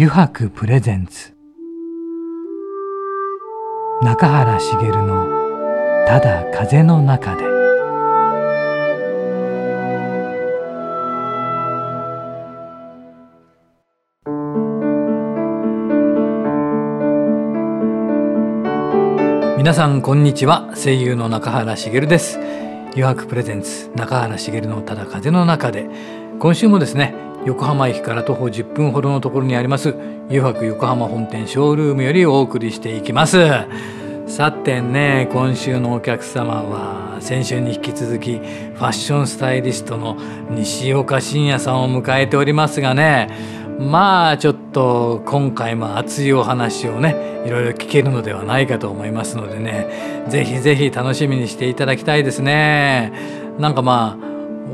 油白プレゼンツ。中原茂の「ただ風の中で」皆さんこんにちは。声優の中原茂です。油白プレゼンツ中原茂のただ風の中で。今週もですね横浜駅から徒歩10分ほどのところにあります油白横浜本店ショールームよりお送りしていきます。さてね今週のお客様は先週に引き続きファッションスタイリストの西岡真也さんを迎えておりますがねまあちょっと今回も熱いお話をねいろいろ聞けるのではないかと思いますのでねぜひぜひ楽しみにしていただきたいですね。なんかまあ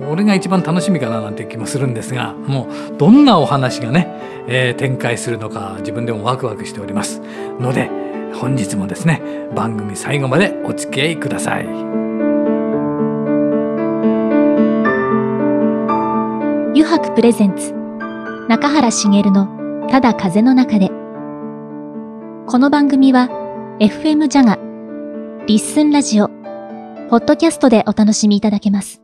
俺が一番楽しみかななんて気もするんですがもうどんなお話がね、えー、展開するのか自分でもワクワクしております。ので本日もですね番組最後までお付き合いください。油白プレゼンツ中原茂のただ風の中で。この番組は FM ジャガリッスンラジオポッドキャストでお楽しみいただけます。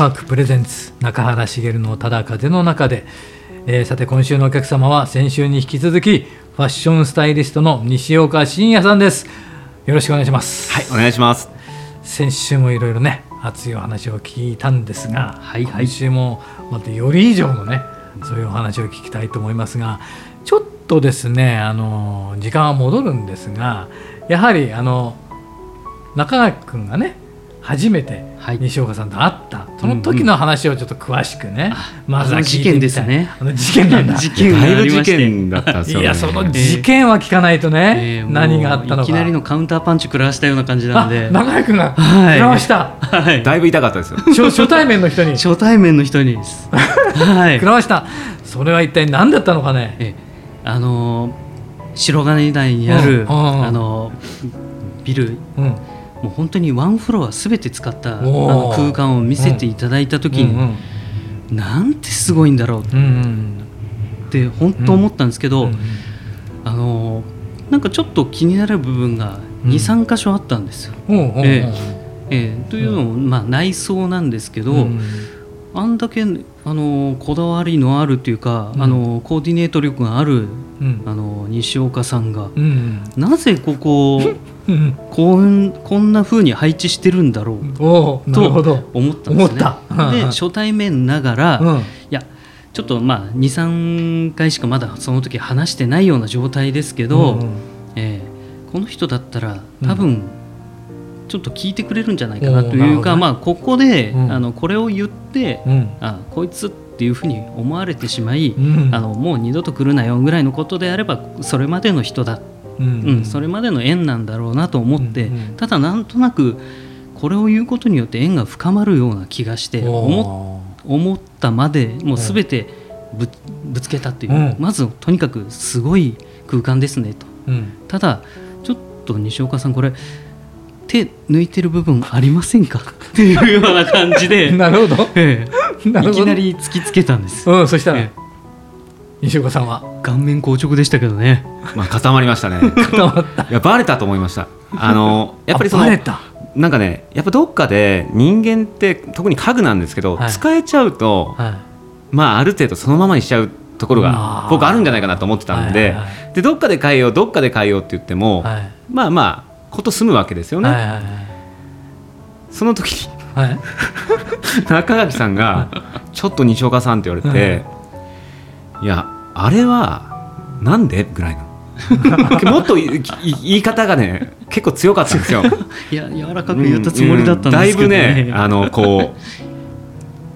油白プレゼンツ中原茂のただ風の中で、えー、さて今週のお客様は先週に引き続きファッションスタイリストの西岡真也さんです。よろしくお願いします。はいお願いします。先週もいろいろね熱いお話を聞いたんですが、はいはい、今週もまたより以上のねそういうお話を聞きたいと思いますがちょっとですねあの時間は戻るんですがやはりあの中垣君がね初めて西岡さんと会った、はい、その時の話をちょっと詳しくね、うんうん、まずは事件ですね。あの事件なんだ。事件だいぶ事件だったんですよ、ね、いやその事件は聞かないとね、えー、何があったのか。いきなりのカウンターパンチ食らわしたような感じなんで。中谷君が食らわした、はい、だいぶ痛かったですよ。初初対面の人に。初対面の人にはい。食らわした。それは一体何だったのかね。えあの白金台にある、うん。うん、あのビル、うんもう本当にワンフロアすべて使ったあの空間を見せていただいた時に、うんうん、なんてすごいんだろうって本当思ったんですけど、うんうん、あのなんかちょっと気になる部分が23箇所あったんですよ。ええ。ー、というのも、まあ、内装なんですけど、うんあんだけあのこだわりのあるというか、うん、あのコーディネート力がある、うん、あの西岡さんが、うん、なぜここをこんこんなふうに配置してるんだろう。と思ったんですね。で初対面ながら、いやちょっとまあ23回しかまだその時話してないような状態ですけど、うんえー、この人だったら多分、ちょっと聞いてくれるんじゃないかなというか、まあ、ここで、あのこれを言って、あこいつっていうふうに思われてしまい、あのもう二度と来るなよぐらいのことであればそれまでの人だうん、それまでの縁なんだろうなと思って、ただなんとなくこれを言うことによって縁が深まるような気がして思思ったまでもう全てぶぶつけたっていう、うん、まずとにかくすごい空間ですねと、うん、ただちょっと西岡さんこれ手抜いてる部分ありませんか？っていうような感じで。なるほど、ええ、いきなり突きつけたんです、うん、そしたら、ええ西岡さんは？顔面硬直でしたけどね。まあ固まりましたね。固まった。いやバレたと思いました。あのやっぱりそのなんかねやっぱどっかで人間って特に家具なんですけど、はい、使えちゃうと、はい、まあある程度そのままにしちゃうところが僕あるんじゃないかなと思ってたんではいはいはい、でどっかで変えようどっかで変えようって言っても、はい、まあまあこと済むわけですよね。はいはいはい、その時に、はい、中垣さんが「ちょっと西岡さん」って言われて。いやあれはなんで？ぐらいの。もっと言い方がね結構強かったんですよ。いや柔らかく言ったつもりだったんですけど、ね。うんうん、だいぶねあのこ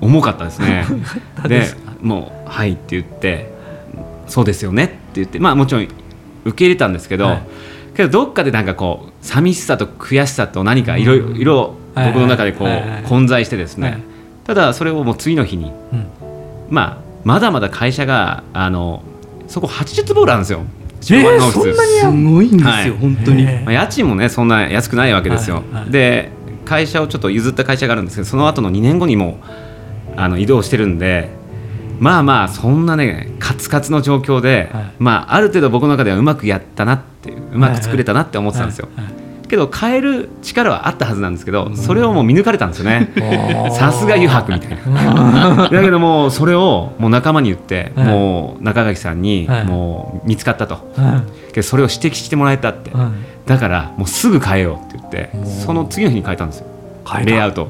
う重かったですね。でもう「はい」って言って「そうですよね」って言ってまあもちろん受け入れたんですけど、はい、けどどっかでなんかこう寂しさと悔しさと何かいろいろ僕の中でこう混在してですね。ただそれをもう次の日に、うん、まあまだまだ会社があのそこ80坪あるんですよ。えー、そんなにすごいんですよ、はい、本当に、まあ、家賃もねそんな安くないわけですよ、はいはい、で会社をちょっと譲った会社があるんですけどその後の2年後にもあの移動してるんでまあまあそんなねカツカツの状況で、まあある程度僕の中ではうまくやったなってうまく作れたなって思ってたんですよ、けど変える力はあったはずなんですけどそれをもう見抜かれたんですよね。さすが油白みたいな。だけどもそれをもう仲間に言って、もう中垣さんにもう見つかったと、けどそれを指摘してもらえたって、だからもうすぐ変えようって言ってその次の日に変えたんですよ。レイアウト。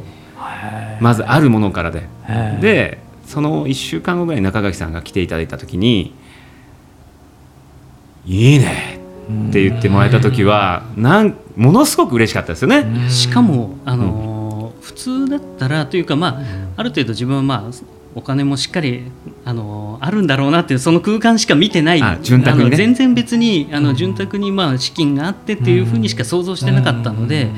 まずあるものからで。でその1週間後ぐらいに中垣さんが来ていただいた時に「いいね」って言ってもらえた時はなんものすごく嬉しかったですよね。しかもあの、うん、普通だったらというか、まあ、ある程度自分は、まあ、お金もしっかりあのあるんだろうなっていうその空間しか見てない。ね、全然別にあの潤沢にまあ資金があってっていうふうにしか想像してなかったので。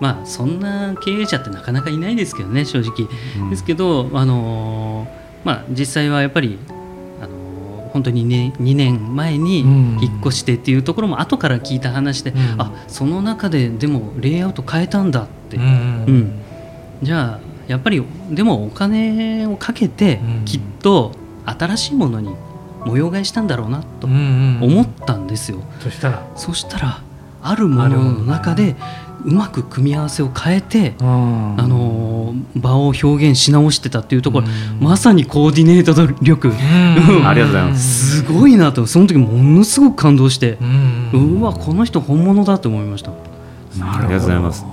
まあ、そんな経営者ってなかなかいないですけどね正直、ですけど、あのまあ、実際はやっぱり本当に、ね、2年前に引っ越してっていうところも後から聞いた話で、うん、あその中ででもレイアウト変えたんだって、うん、うん、じゃあやっぱりでもお金をかけてきっと新しいものに模様替えしたんだろうなと思ったんですよ。そしたら。そしたらあるものの中でうまく組み合わせを変えて、あの場を表現し直してたっていうところ、まさにコーディネート力、ありがとうございます。すごいなと。その時ものすごく感動して、うわこの人本物だと思いました。ありがとうございます。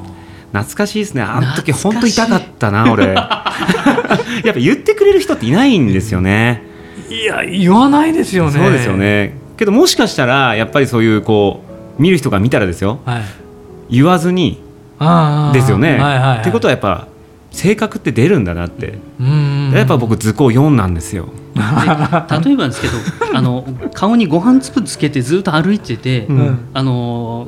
懐かしいですね。あの時本当痛かったな俺。やっぱ言ってくれる人っていないんですよね。いや言わないですよね。そうですよね。けどもしかしたらやっぱりそういうこう見る人が見たらですよ、はい言わずにですよね。ってことはやっぱ性格って出るんだなって。やっぱ僕図工4なんですよ。例えばですけど あの顔にご飯粒つけてずっと歩いてて、うん、あの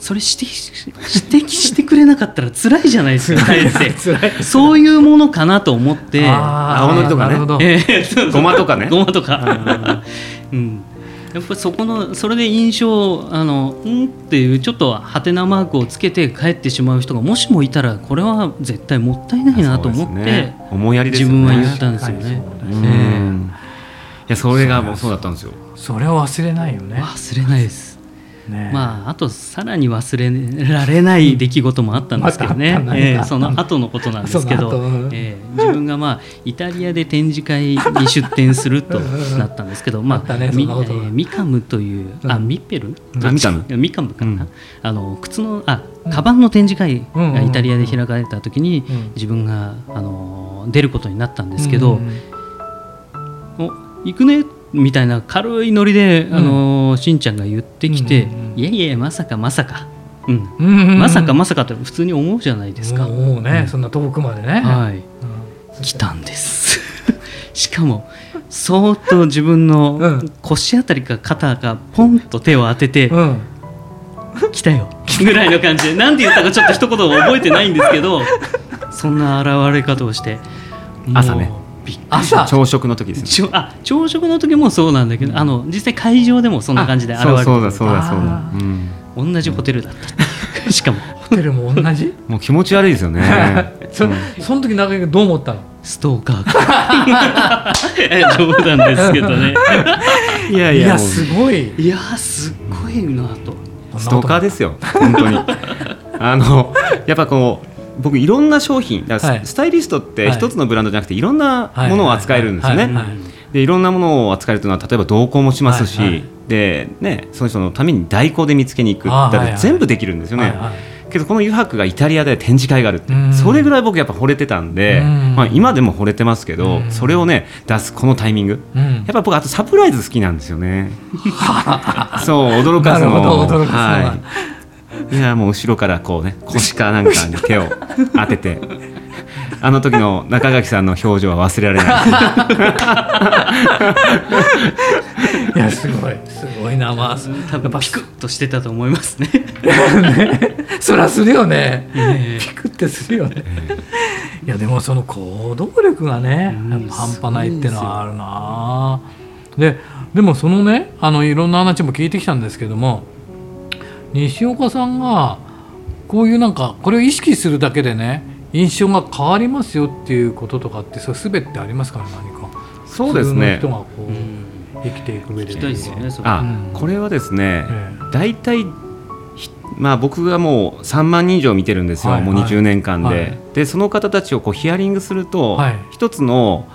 それ指摘指摘してくれなかったら辛いじゃないですか。そういうものかなと思って。青のりとかね、えー、ごまとかね。ごまとか、うんやっぱりそこのそれで印象あのうんっていうちょっとはてなマークをつけて帰ってしまう人がもしもいたらこれは絶対もったいないなと思って、ね、思いやり、ね、自分は言ったんですよね。いやそれがもうそうだったんですよ。それは忘れないよね。忘れないです。ね、まああとさらに忘れられない出来事もあったんですけどね、えー、その後のことなんですけど、えー、自分がまあイタリアで展示会に出展するとなったんですけど、まあ、ね、ミえー、ミカムというあミッペル？ミカム。ミカムかな、うん、あの靴のあカバンの展示会がイタリアで開かれた時に自分があの出ることになったんですけど、お行くねみたいな軽いノリで、あのしんちゃんが言ってきて、いやいやまさかまさか。うん、まさかまさかって普通に思うじゃないですか。もうね、そんな遠くまでね。はい。来たんです。しかもそーっと自分の腰あたりか肩がポンと手を当てて、うん、来たよ。ぐらいの感じで。何て言ったかちょっと一言覚えてないんですけどそんな現れ方をして朝ね朝。朝食の時ですね。あ朝食の時もそうなんだけどあの実際会場でもそんな感じで現れる。そうだそうだそうだ、うん、同じホテルだ。ったしかも。ホテルも同じ？もう気持ち悪いですよね。そ,、その時中居どう思ったの？ストーカー 冗談ですけどね。いや。いやすごい。いやすごいなと。ストーカーですよ。本当に。あのやっぱこう僕いろんな商品だスタイリストって一つのブランドじゃなくていろんなものを扱えるんですよね。でいろんなものを扱えるというのは例えば同行もしますし、でね、その人のために代行で見つけに行くだ全部できるんですよね。けどこの油白がイタリアで展示会があるって、それぐらい僕やっぱ惚れてたんで、まあ、今でも惚れてますけど、それをね出すこのタイミング、やっぱ僕あとサプライズ好きなんですよね。そう驚かすのはいいやもう後ろからこうね腰かなんかに手を当ててあの時の中垣さんの表情は忘れられない。いやすごいすごいなまあ多分ピクッとしてたと思いますね。ね そりゃするよね、えー、ピクってするよね、えー、いやでもその行動力がね、半端ないってのはあるな。ででもそのねあのいろんな話も聞いてきたんですけども西岡さんがこういうなんかこれを意識するだけでね印象が変わりますよっていうこととかってそれ全てありますかね何か。そうですね。人がこう、うん、生きていく上で、ね、あ、これはですね、大体まあ、僕がもう3万人以上見てるんですよ、はい、もう20年間で。はい、でその方たちをこうヒアリングすると、はい、一つの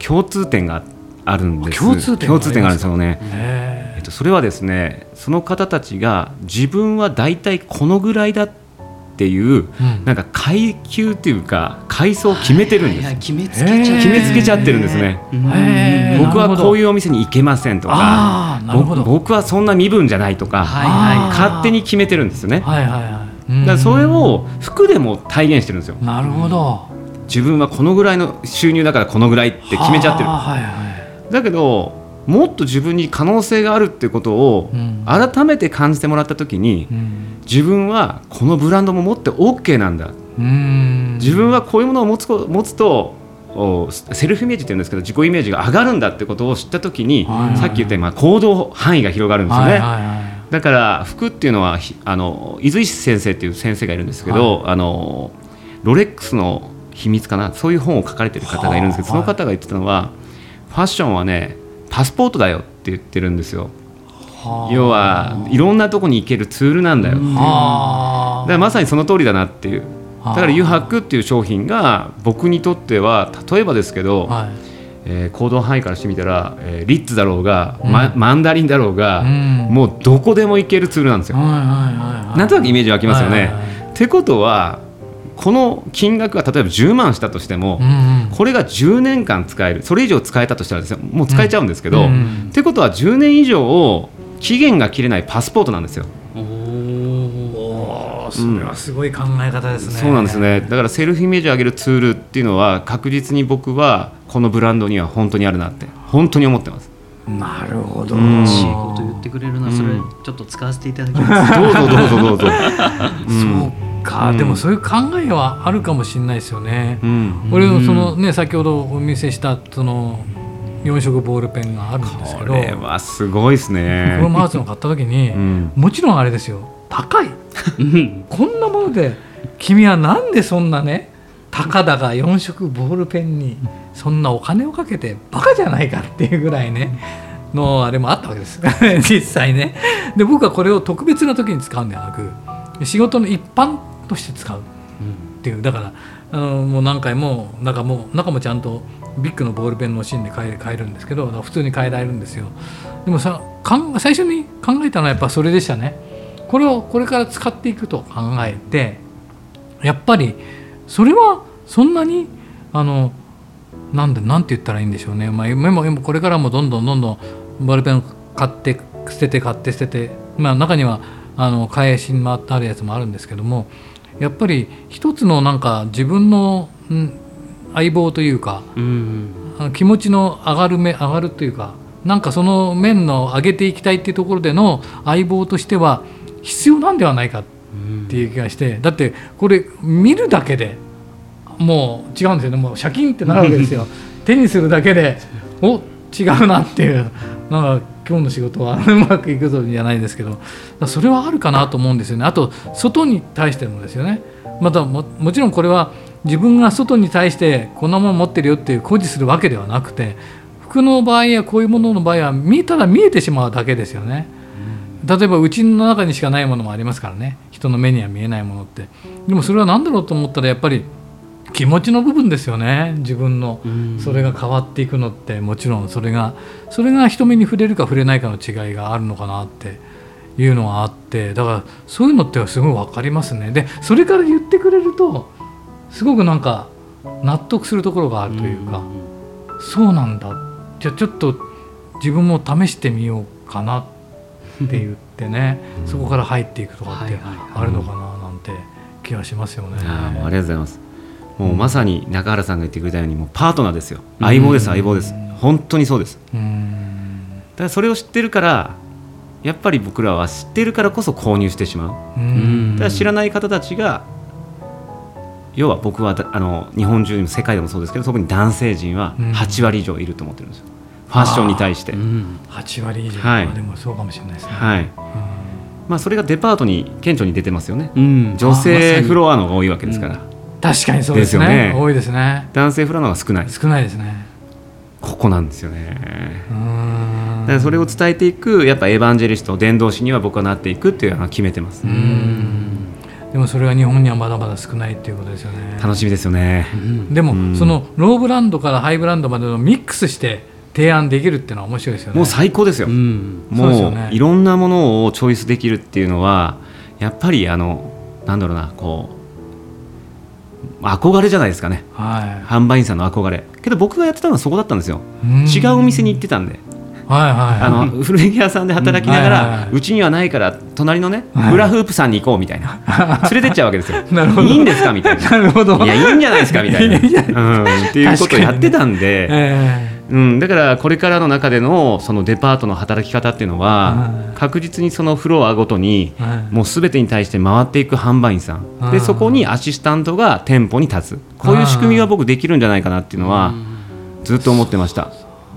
共通点があるんです。共通点があるんですよね、え。っと、それはですねその方たちが自分は大体このぐらいだっていう、うん、なんか階級っていうか階層を決めてるんです。決めつけちゃ決めつけちゃってるんですね。僕はこういうお店に行けませんとか僕はそんな身分じゃないとか、はいはい、勝手に決めてるんですよね、はいはいはい、だそれを服でも体現してるんですよ。なるほど。自分はこのぐらいの収入だからこのぐらいって決めちゃってる、はいはい、だけどもっと自分に可能性があるってことを改めて感じてもらった時に、うん、自分はこのブランドも持って OK なんだ。自分はこういうものを持つ持つとセルフイメージって言うんですけど自己イメージが上がるんだってことを知った時に、さっき言った今行動範囲が広がるんですよね。だから服っていうのはあの伊豆石先生っていう先生がいるんですけど、はい、あのロレックスの秘密かな？そういう本を書かれてる方がいるんですけど、その方が言ってたのはファッションはねパスポートだよって言ってるんですよ。要はいろんなとこに行けるツールなんだよっていう。だからまさにその通りだなっていう。だから油白っていう商品が僕にとっては例えばですけど、はい。えー、行動範囲からしてみたら、えー、リッツだろうが、うん。ま、マンダリンだろうが、うん、もうどこでも行けるツールなんですよ。なんとなくイメージ湧きますよね。ってことはこの金額が例えば10万したとしても、うんうん、これが10年間使える。それ以上使えたとしたらですねもう使えちゃうんですけど、うんうん、ってことは10年以上を期限が切れないパスポートなんですよ。おそれはすごい考え方ですね、うん、そうなんですね。だからセルフイメージを上げるツールっていうのは確実に僕はこのブランドには本当にあるなって本当に思ってます。なるほど、うん、しいこと言ってくれるな、それちょっと使わせていただきます、どうぞどうぞどうぞ、うん、そうか、でもそういう考えはあるかもしれないですよね、うん、俺そのね先ほどお見せしたその4色ボールペンがあるんですけど。これはすごいですね。このマーツの買った時に、うん、もちろんあれですよ。高い。こんなもので君はなんでそんなねたかだが4色ボールペンにそんなお金をかけてバカじゃないかっていうぐらいねのあれもあったわけです。実際ね。で僕はこれを特別な時に使うんではなく仕事の一般として使う。っていう。だからあのもう何回も中も中もちゃんとビッグのボールペンの芯で変え変えるんですけど普通に変えられるんですよ。でもさかん最初に考えたのはやっぱそれでしたね。これをこれから使っていくと考えてやっぱりそれはそんなにあのなんでなんて言ったらいいんでしょうね、まあ、今これからもどんどんどんどんボールペン買って捨てて買って捨てて、まあ、中にはあの返しに回ってあるやつもあるんですけどもやっぱり一つのなんか自分の、ん、相棒というか、うん、気持ちの上がる目上がるというかなんかその面の上げていきたいっていうところでの相棒としては必要なんではないかっていう気がして、だってこれ見るだけでもう違うんですよね。もうシャキンってなるわけですよ。手にするだけでお違うなっていうなんか今日の仕事は うまくいくぞじゃないですけどそれはあるかなと思うんですよね。あと外に対してもですよね。またももちろんこれは自分が外に対してこんなもの持ってるよっていう誇示するわけではなくて服の場合やこういうものの場合は見たら見えてしまうだけですよね。例えばうちの中にしかないものもありますからね。人の目には見えないものって。でもそれは何だろうと思ったらやっぱり気持ちの部分ですよね自分の。それが変わっていくのってもちろんそれがそれが人目に触れるか触れないかの違いがあるのかなっていうのがあってだからそういうのってすごい分かりますね。でそれから言ってくれるとすごくなんか納得するところがあるというか、うそうなんだ。じゃあちょっと自分も試してみようかなって言ってねそこから入っていくとかってあるのかななんて気がしますよね。あありがとうございますもうまさに中原さんが言ってくれたようにもうパートナーですよ。相棒です相棒です。本当にそうです。だからそれを知ってるからやっぱり僕らは知ってるからこそ購入してしまう。だから知らない方たちが要は僕はあの日本中にも世界でもそうですけど特に男性陣は8割以上いると思ってるんですよ、ファッションに対して、うん、8割以上、はい、でもそうかもしれないですね、はい。まあ、それがデパートに顕著に出てますよね、うん、女性フロアのが多いわけですから、確かにそうですね、ね、多いですね。男性フロアのが少ない。少ないですね。ここなんですよね。だからそれを伝えていくやっぱエヴァンジェリスト伝道師には僕はなっていくっていうのは決めてますでもそれは日本にはまだまだ少ないっていうことですよね。楽しみですよね、でもそのローブランドからハイブランドまでのミックスして提案できるっていうのは面白いですよね。もう最高ですよ、うん、もう、ね、いろんなものをチョイスできるっていうのはやっぱりあのなんだろうなこう憧れじゃないですかね、はい、販売員さんの憧れ。けど僕がやってたのはそこだったんですよ。違うお店に行ってたんであの古着屋さんで働きながら、うちにはないから隣のね、フラフープさんに行こうみたいな。連れてっちゃうわけですよ。いいんですかみたいな。なるほど。いやいいんじゃないですかみたいな、うん、っていうことをやってたんで、うん、だからこれからの中でのそのデパートの働き方っていうのは確実にそのフロアごとにもうすべてに対して回っていく販売員さん。でそこにアシスタントが店舗に立つ。こういう仕組みが僕できるんじゃないかなっていうのはずっと思ってました。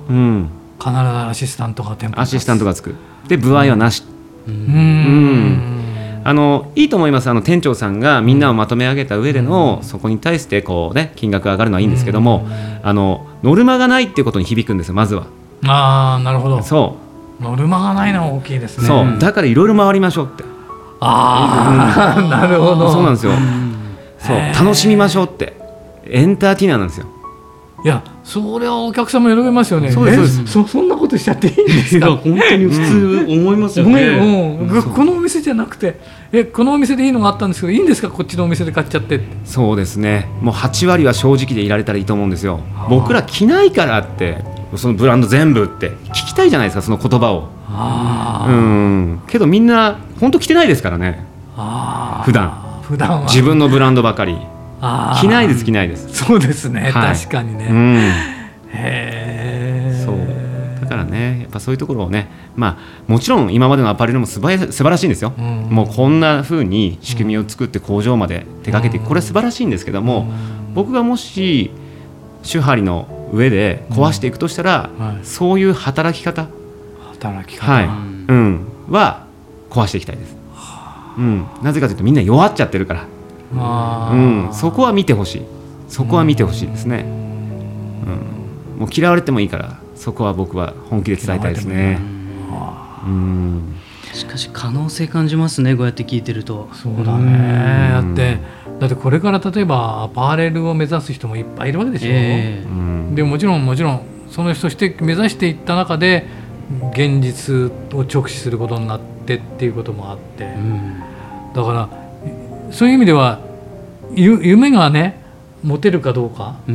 うん必ずアシスタントがアシスタントがつく。で歩合はなし。うん。うん。あのいいと思います。あの店長さんがみんなをまとめ上げた上での、そこに対してこう、ね、金額が上がるのはいいんですけども、あのノルマがないっていうことに響くんですよまずは。ああなるほど。そう。ノルマがないのは大きいですね。そう。だからいろいろ回りましょうって。ああ、うん、なるほど。そうなんですよ。そう。楽しみましょうって。エンターテイナーなんですよいやそれはお客様喜びますよね。そうですそそんなことしちゃっていいんですか？本当に普通思いますよね、うんうん、このお店じゃなくてえこのお店でいいのがあったんですけどいいんですか？こっちのお店で買っちゃってそうですね。もう8割は正直でいられたらいいと思うんですよ。僕ら着ないからってそのブランド全部って聞きたいじゃないですかその言葉を。うん。けどみんな本当着てないですからね。普段。普段は。自分のブランドばかり着ないです着ないです。そうですね、はい、確かにね、うん、へえそう。だからねやっぱそういうところをねまあもちろん今までのアパレルも素晴素晴らしいんですよ、うん、もうこんなふうに仕組みを作って工場まで手掛けていくこれは素晴らしいんですけども、僕がもし手張りの上で壊していくとしたら、はい、そういう働き方。働き方、はい。うん、は壊していきたいです、うん、なぜかというとみんな弱っちゃってるからうん、そこは見てほしい。そこは見てほしいですね、うん、もう嫌われてもいいからそこは僕は本気で伝えたいですね。うん。しかし可能性感じますねこうやって聞いてると。そうだね。だってだってこれから例えばアパレルを目指す人もいっぱいいるわけでしょ、えー、でもちろんもちろんその人して目指していった中で現実を直視することになってっていうこともあって、うん、だからそういう意味では夢がね持てるかどうか、っ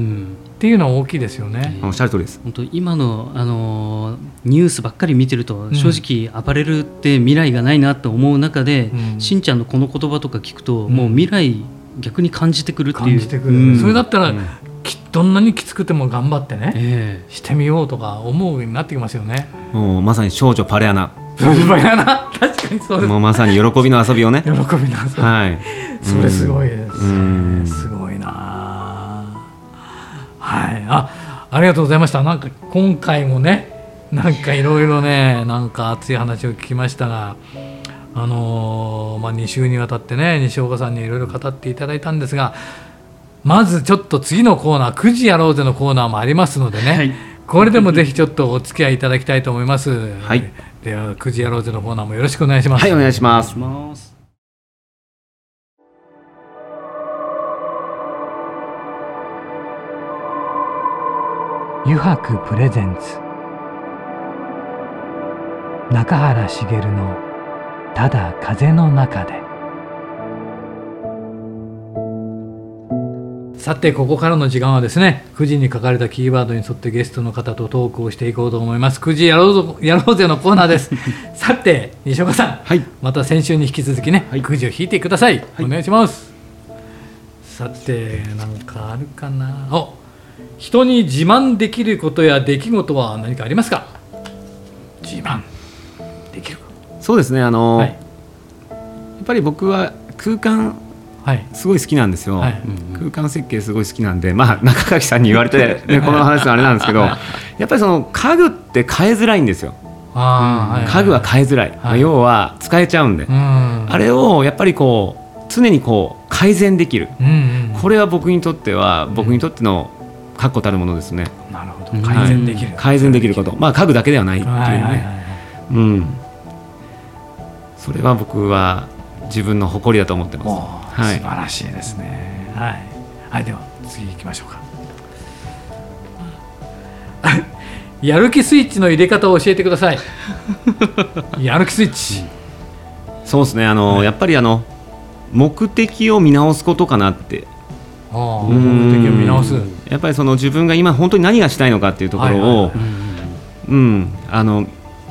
ていうのは大きいですよね。おっしゃる通りです。本当今のあのニュースばっかり見てると、正直アパレルって未来がないなと思う中で、うん、しんちゃんのこの言葉とか聞くと、うん、もう未来逆に感じてくるっていう。うん、それだったら、どんなにきつくても頑張ってね、えー、してみようとか思うようになってきますよね。もうまさに少女パレアナ。パレアナ？確かにそうです。もうまさに喜びの遊びをね。喜びの遊び。はい。それすごいですね。すごいな。はい。あ、ありがとうございました。なんか今回もね、なんかいろいろね、なんか熱い話を聞きましたが。あのー、まあ、2週にわたってね西岡さんにいろいろ語っていただいたんですがまずちょっと次のコーナー9時やろうぜのコーナーもありますのでね、はい、これでもぜひちょっとお付き合いいただきたいと思います。はい、では9時やろうぜのコーナーもよろしくお願いします。はいお願いします。油白プレゼンツ中原茂のただ風の中でさてここからの時間はですね9時に書かれたキーワードに沿ってゲストの方とトークをしていこうと思います。9時やろうぞ やろうぜのコーナーです。さて西岡さん、はい、また先週に引き続きね、はい、9時を引いてください、はい、お願いします。さてなんかあるかな。お人に自慢できることや出来事は何かありますか？自慢。できるそうですねあの、はい、やっぱり僕は空間すごい好きなんですよ、はい、空間設計すごい好きなんで、まあ、中垣さんに言われて、ね、この話のあれなんですけど、やっぱりその家具って変えづらいんですよ。あ家具は変えづらい、はい、要は使えちゃうんで、うん、あれをやっぱりこう常にこう改善できる、うんうん、これは僕にとっては僕にとっての確固たるものですね。なるほど。改善できる、改善できること、まあ、家具だけではないっていうね。うん、それは僕は自分の誇りだと思ってます。はい、素晴らしいですね。はい、はい、では次行きましょうか。やる気スイッチの入れ方を教えてください。やる気スイッチ。そうですね。あの、はい、やっぱりあの目的を見直すことかなって。あ目的を見直す。やっぱりその自分が今本当に何がしたいのかっていうところを、うん、あの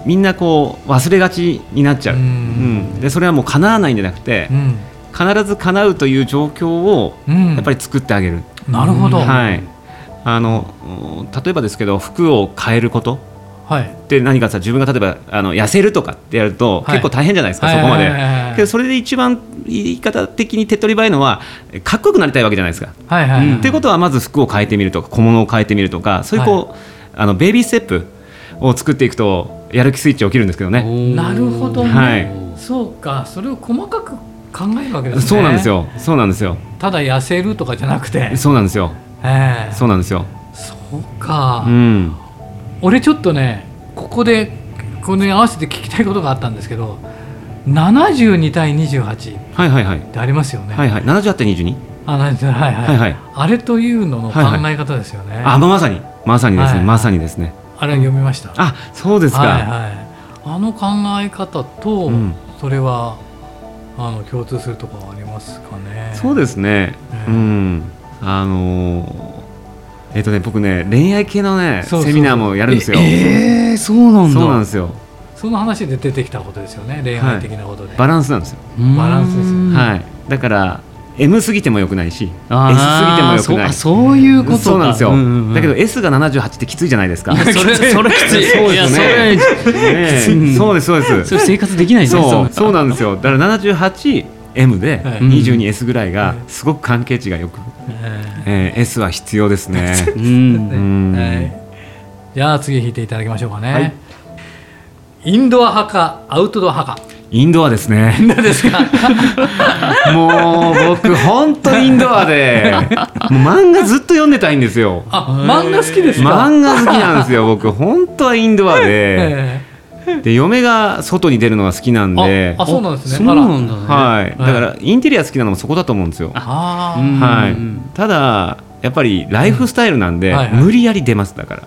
みんなこう忘れがちになっちゃう。うん、でそれはもう叶わないんじゃなくて、うん、必ず叶うという状況をやっぱり作ってあげる。うん、なるほど、はい、あの例えばですけど服を変えること、はい、で何かさ自分が例えばあの痩せるとかってやると、結構大変じゃないですか、はい、そこまで、けどそれで一番言い方的に手っ取り早いのはかっこよくなりたいわけじゃないですか。はいはいはい、ってい。うことはまず服を変えてみるとか小物を変えてみるとかそういうこう、はい、あのベイビーステップを作っていくとやる気スイッチ起きるんですけどね。なるほど、ね、はい、そうか。それを細かく考えるわけですね。そうなんですよ。そうなんですよ。ただ痩せるとかじゃなくて。そうなんですよ、え。ー、そうなんですよ。そうか、うん、俺ちょっとねここでこれに合わせて聞きたいことがあったんですけど72対28はいはいはい。ってありますよね、はいはい、78対 22? あはいはい、はいはい、あれというのの考え方ですよね、はいはい、あまさに。まさにですね、はい、まさにですねあれ読みましたあそうですか、はいはい、あの考え方と、うん、それはあの共通するところありますかね。そうですね。ねうん。あのえっ、ー、とね僕ね恋愛系のねセミナーもやるんですよ。ええー、そうなんそうなんですよ。その話で出てきたことですよね恋愛的なことで、はい、バランスなんですよ。バランスですよ。はい。だから M すぎてもよくないし S すぎてもよくない。そういうことそうなんですよ、うんうんうん、だけど S が78ってきついじゃないですか。それそれきつい。そうですね。ねそうですそうです。それ生活できないそうそうなんですよ。だから 78M で 22S ぐらいがすごく関係値がよく、えー、S は必要ですね。うん、はい、じゃあ次引いていただきましょうかね、はい、インドア派かアウトドア派かインドアですね。ですか？もう僕本当インドアで、漫画ずっと読んでたいんですよ。あ、漫画好きです漫画好きなんですよ。僕。本当はインドアで。で嫁が外に出るのが好きなんで。あそうなんですね。そうなんだ、ね、はい。だからインテリア好きなのもそこだと思うんですよ。はい。ただやっぱりライフスタイルなんで、無理やり出ますだから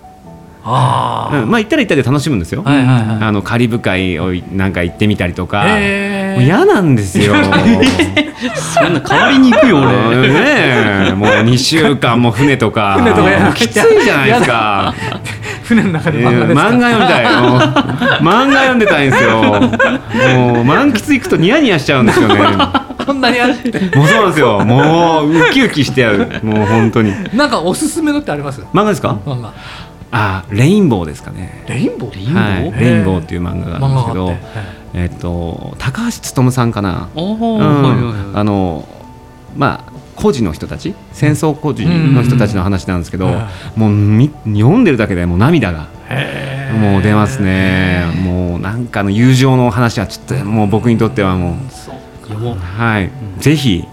あ、うん、まあ行ったら行ったで楽しむんですよ、はいはいはい、あのカリブ海をなんか行ってみたりとか、えー、嫌なんですよ。そんな代わりに行くよ俺。ねもう2週間も船とか。船とかきついじゃないですか。船の中で漫画えー、読みたい漫画読んでたいんですよ。もう満喫行くとニヤニヤしちゃうんですよね。こんなにあもうそうなんですよ。もうウキウキしてやる。もう本当に。なんかおすすめのってあります？漫画ですか？漫画あレインボーですかね。レインボー？レインボー、はい、レインボーっていう漫画があるんですけど、はい、えっ、と高橋勉さんかな、うん、あのまあ孤児の人たち？戦争孤児の人たちの話なんですけど、もうみ読んでるだけでもう涙がもう出ますね。もうなんかの友情の話はちょっともう僕にとってはもう。はい、ぜひ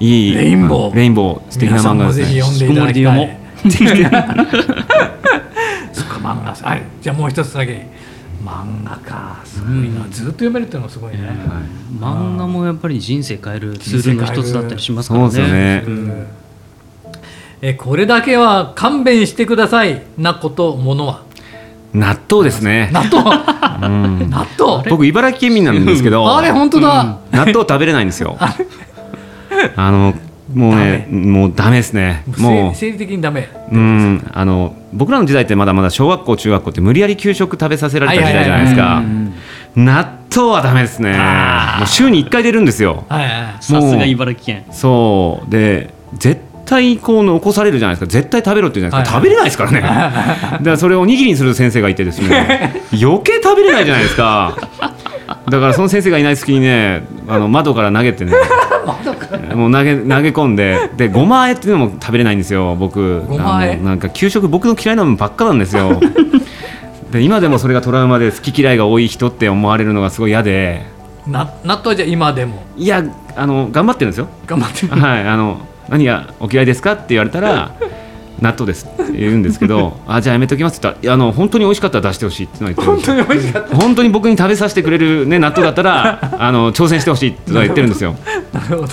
いいレインボー。レインボー素敵な漫画ですね。漫画はい。じゃあもう一つだけ。漫画か。すごいな、うん、ずっと読めるっていうのはすごいね、はい、漫画もやっぱり人生変えるツールの一つだったりしますからね。えこれだけは勘弁してください。なことものは。納豆ですね。納豆。納豆。僕茨城県民なんですけど。あれ本当だ、納豆食べれないんですよ。あのもうねもうダメですね。もう生理的にダメ。うん。あの僕らの時代ってまだまだ小学校中学校って無理やり給食食べさせられた時代じゃないですか。納豆はダメですね。もう週に1回出るんですよ。さすが茨城県。そう。で絶対こう残されるじゃないですか。絶対食べろって言うじゃないですか、はい。食べれないですからね。だからそれをおにぎりにする先生がいてですね。余計食べれないじゃないですかだからその先生がいない隙にねあの窓から投げてね。もう投げ投げ込んででごまあえっていうのも食べれないんですよ僕。あのなんか給食僕の嫌いなものばっかなんですよ。で今でもそれがトラウマで好き嫌いが多い人って思われるのがすごい嫌で。な納豆じゃ今でも？いやあの頑張ってるんですよ。頑張ってる。はい、あの何がお嫌いですかって言われたら納豆ですって言うんですけど あじゃあやめときますって言ったらあの本当に美味しかったら出してほしいってのは言ってる本当に美味しかった。本当に僕に食べさせてくれる、ね、納豆だったら あの挑戦してほしいってのは言ってるんですよ。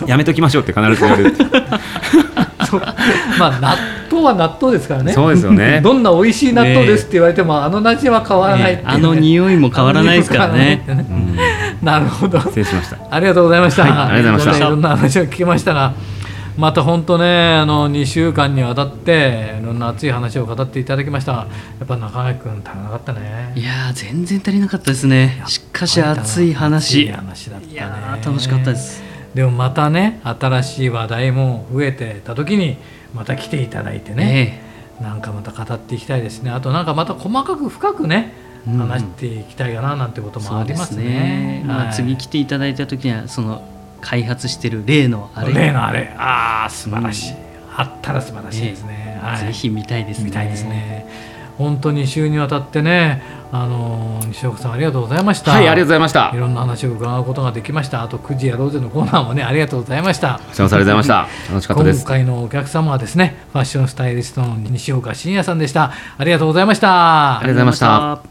やめときましょうって必ず言われる。まあ納豆は納豆ですからね。そうですよね。どんな美味しい納豆ですって言われても、あの味は変わらないね。あの匂いも変わらないですからね。なるほど。失礼しました。ありがとうございました。はいありがとうございました。いろんな話を聞きましたが、また本当ね、あの2週間にわたって、いろんな熱い話を語っていただきました。やっぱ中垣君、足らなかったね。いやー全然足りなかったですねしかし熱い熱話い話だったね。いやー楽しかったですでもまたね、新しい話題も増えてた時に、また来ていただいてね、ねなんかまた語っていきたいですね。あとなんかまた細かく深くね、うん話していきたいかななんてこともありますすねね。まあ、はい次来ていただいた時にはその開発してる例のあれ例のあれ、ああ、素晴らしい。あったら素晴らしいですね。はいぜひ見たいですね見たいですね。本当に週にわたってね、あのー西岡さんありがとうございました。はいありがとうございましたいろんな話を伺うことができました。あと9時やろうぜのコーナーもねありがとうございました。こちらこそありがとうございました楽しかったです今回のお客様はですね、ファッションスタイリストの西岡真也さんでした。ありがとうございました。ありがとうございました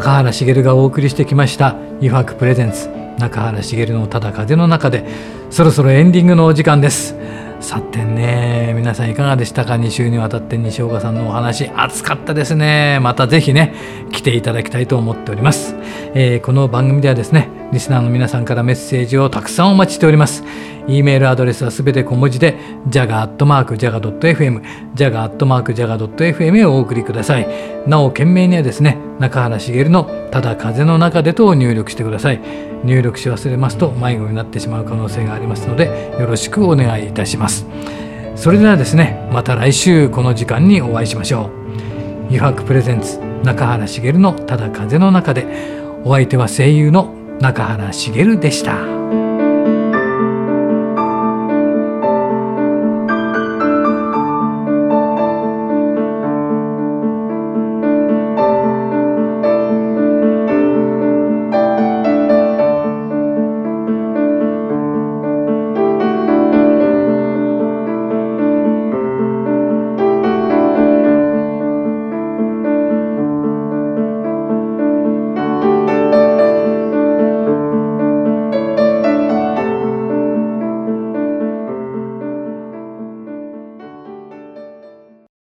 中原茂がお送りしてきました「油白プレゼンツ中原茂のただ風の中で」そろそろエンディングのお時間です。さてね皆さんいかがでしたか？2週にわたって西岡さんのお話。熱かったですね。またぜひね来ていただきたいと思っております、えーこの番組ではですねリスナーの皆さんからメッセージをたくさんお待ちしております。E メールアドレスはすべて小文字で jaga.jaga.fm jaga.jaga.fm へお送りください。なお件名にはですね中原茂の「ただ風の中で」と入力してください。入力し忘れますと迷子になってしまう可能性がありますのでよろしくお願いいたします。それではですねまた来週この時間にお会いしましょう。油白プレゼンツ中原茂の「ただ風の中で」お相手は声優の中原茂でした。